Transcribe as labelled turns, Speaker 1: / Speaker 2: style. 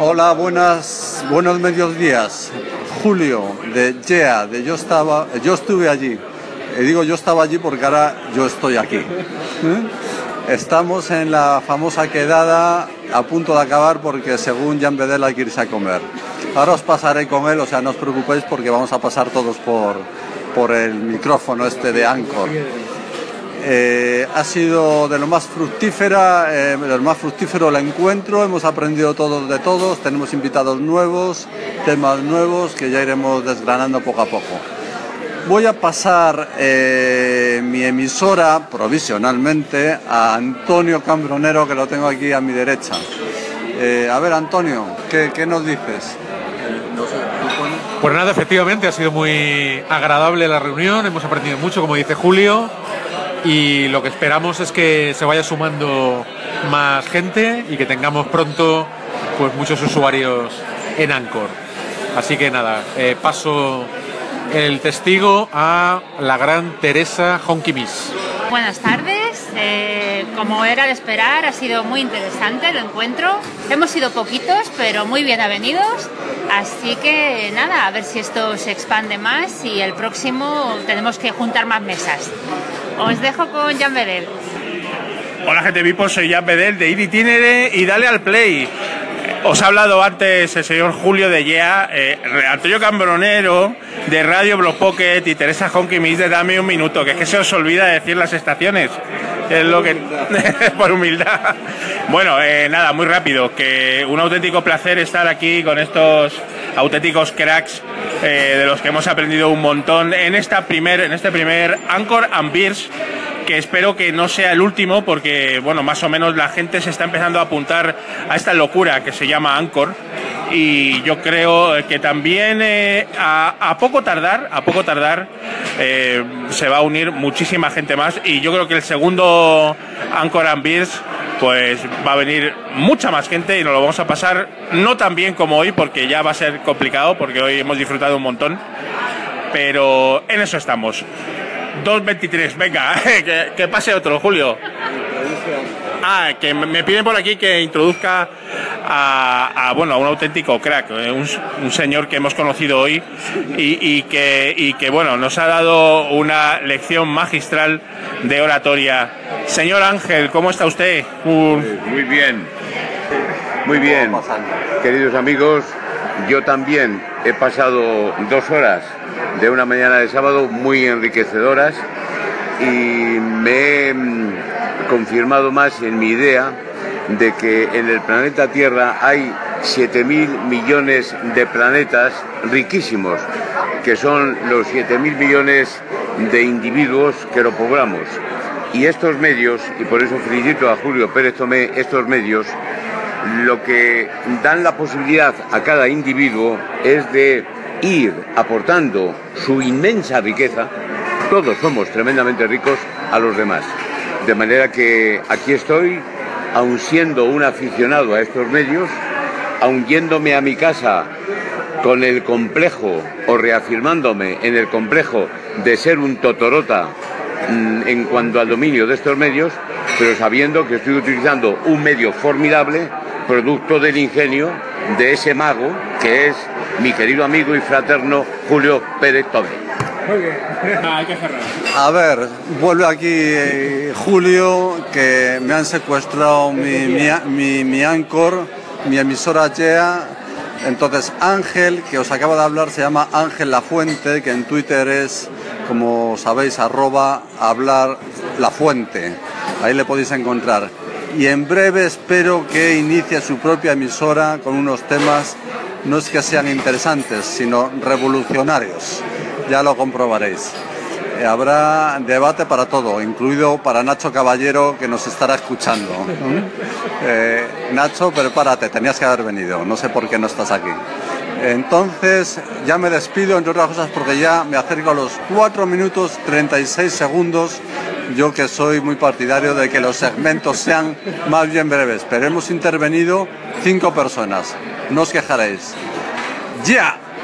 Speaker 1: Hola, buenas, buenos mediodías. Julio, de Yeah, de yo estaba, yo estuve allí. Y digo yo estaba allí porque ahora yo estoy aquí. ¿Eh? Estamos en la famosa quedada a punto de acabar porque según Jan Bedel hay que irse a comer. Ahora os pasaré con él, o sea, no os preocupéis porque vamos a pasar todos por, por el micrófono este de Anchor. Eh, ha sido de lo más fructífera, eh, de lo más fructífero el encuentro, hemos aprendido todos de todos, tenemos invitados nuevos, temas nuevos que ya iremos desgranando poco a poco. Voy a pasar eh, mi emisora provisionalmente a Antonio Cambronero, que lo tengo aquí a mi derecha. A ver, Antonio, ¿qué, qué nos dices?
Speaker 2: Pues nada, efectivamente ha sido muy agradable la reunión, hemos aprendido mucho, como dice Julio, y lo que esperamos es que se vaya sumando más gente y que tengamos pronto pues muchos usuarios en Anchor. Así que nada, eh, paso el testigo a la gran Teresa Honkimis.
Speaker 3: Buenas tardes. Eh, como era de esperar, ha sido muy interesante el encuentro. Hemos sido poquitos, pero muy bien avenidos. Así que nada, a ver si esto se expande más y el próximo tenemos que juntar más mesas. Os dejo con Jan Bedel.
Speaker 4: Hola gente Vipo, soy Jan Bedel de Tinere y dale al play. Os ha hablado antes el señor Julio de Yea, eh, Antonio Cambronero de Radio Block Pocket y Teresa Honkimis de Dame un Minuto, que es que se os olvida decir las estaciones. Es lo que. por humildad. Bueno, eh, nada, muy rápido. Que un auténtico placer estar aquí con estos auténticos cracks eh, de los que hemos aprendido un montón en, esta primer, en este primer Anchor and Beers que espero que no sea el último porque, bueno, más o menos la gente se está empezando a apuntar a esta locura que se llama Anchor y yo creo que también eh, a, a poco tardar, a poco tardar eh, se va a unir muchísima gente más y yo creo que el segundo Anchor and Beers pues va a venir mucha más gente y nos lo vamos a pasar no tan bien como hoy porque ya va a ser complicado porque hoy hemos disfrutado un montón pero en eso estamos 2.23, venga, que, que pase otro, Julio. Ah, que me piden por aquí que introduzca a, bueno, a un auténtico crack, eh, un, señor que hemos conocido hoy y, que, y que bueno, nos ha dado una lección magistral de oratoria. Señor Ángel, ¿cómo está usted?
Speaker 5: Un... Muy bien, muy bien. Queridos amigos, yo también he pasado dos horas de una mañana de sábado muy enriquecedoras y me he confirmado más en mi idea de que en el planeta Tierra hay 7.000 millones de planetas riquísimos, que son los 7.000 millones de individuos que lo poblamos. Y estos medios, y por eso felicito a Julio Pérez Tomé, estos medios, lo que dan la posibilidad a cada individuo es de ir aportando su inmensa riqueza, todos somos tremendamente ricos, a los demás. De manera que aquí estoy, aun siendo un aficionado a estos medios, aun yéndome a mi casa con el complejo o reafirmándome en el complejo de ser un totorota en cuanto al dominio de estos medios, pero sabiendo que estoy utilizando un medio formidable, producto del ingenio de ese mago que es mi querido amigo y fraterno Julio Pérez Tomé.
Speaker 4: Muy bien, hay que cerrar.
Speaker 1: A ver, vuelve aquí eh, Julio, que me han secuestrado mi, mi, mi, mi Anchor, mi emisora YEA. Entonces Ángel, que os acaba de hablar, se llama Ángel La Fuente, que en Twitter es, como sabéis, arroba hablar la fuente. Ahí le podéis encontrar. Y en breve espero que inicie su propia emisora con unos temas no es que sean interesantes, sino revolucionarios. Ya lo comprobaréis. Eh, habrá debate para todo, incluido para Nacho Caballero, que nos estará escuchando. Eh, Nacho, prepárate, tenías que haber venido, no sé por qué no estás aquí. Entonces, ya me despido, entre otras cosas, porque ya me acerco a los 4 minutos 36 segundos. Yo que soy muy partidario de que los segmentos sean más bien breves, pero hemos intervenido cinco personas. No os quejaréis. ¡Ya!